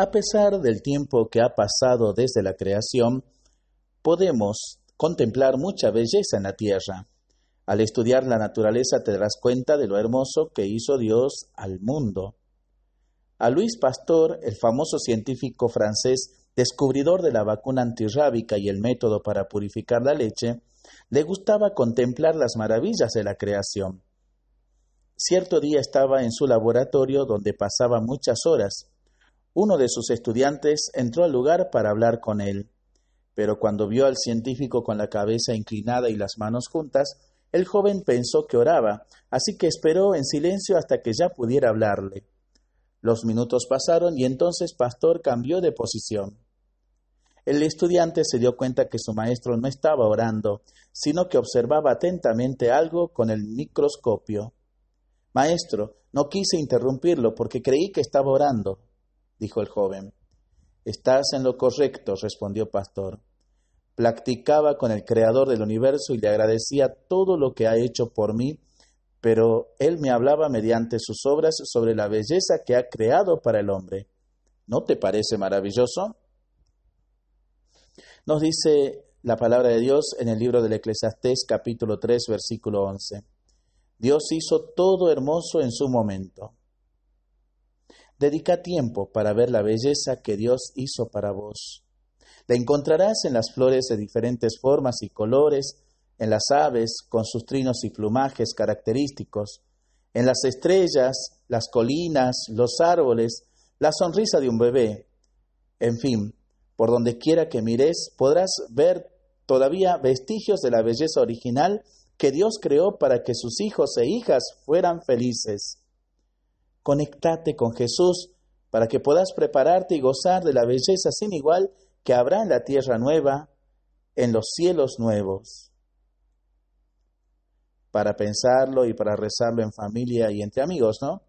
A pesar del tiempo que ha pasado desde la creación, podemos contemplar mucha belleza en la tierra. Al estudiar la naturaleza te darás cuenta de lo hermoso que hizo Dios al mundo. A Luis Pasteur, el famoso científico francés descubridor de la vacuna antirrábica y el método para purificar la leche, le gustaba contemplar las maravillas de la creación. Cierto día estaba en su laboratorio donde pasaba muchas horas uno de sus estudiantes entró al lugar para hablar con él, pero cuando vio al científico con la cabeza inclinada y las manos juntas, el joven pensó que oraba, así que esperó en silencio hasta que ya pudiera hablarle. Los minutos pasaron y entonces Pastor cambió de posición. El estudiante se dio cuenta que su maestro no estaba orando, sino que observaba atentamente algo con el microscopio. Maestro, no quise interrumpirlo porque creí que estaba orando dijo el joven. Estás en lo correcto, respondió Pastor. Practicaba con el Creador del universo y le agradecía todo lo que ha hecho por mí, pero él me hablaba mediante sus obras sobre la belleza que ha creado para el hombre. ¿No te parece maravilloso? Nos dice la palabra de Dios en el libro del Eclesiastés capítulo 3 versículo 11. Dios hizo todo hermoso en su momento. Dedica tiempo para ver la belleza que Dios hizo para vos. La encontrarás en las flores de diferentes formas y colores, en las aves con sus trinos y plumajes característicos, en las estrellas, las colinas, los árboles, la sonrisa de un bebé. En fin, por donde quiera que mires, podrás ver todavía vestigios de la belleza original que Dios creó para que sus hijos e hijas fueran felices. Conectate con Jesús para que puedas prepararte y gozar de la belleza sin igual que habrá en la tierra nueva, en los cielos nuevos. Para pensarlo y para rezarlo en familia y entre amigos, ¿no?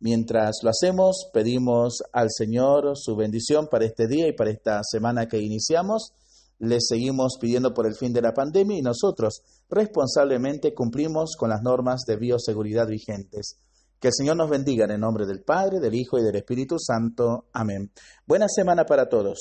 Mientras lo hacemos, pedimos al Señor su bendición para este día y para esta semana que iniciamos. Le seguimos pidiendo por el fin de la pandemia y nosotros responsablemente cumplimos con las normas de bioseguridad vigentes. Que el Señor nos bendiga en el nombre del Padre, del Hijo y del Espíritu Santo. Amén. Buena semana para todos.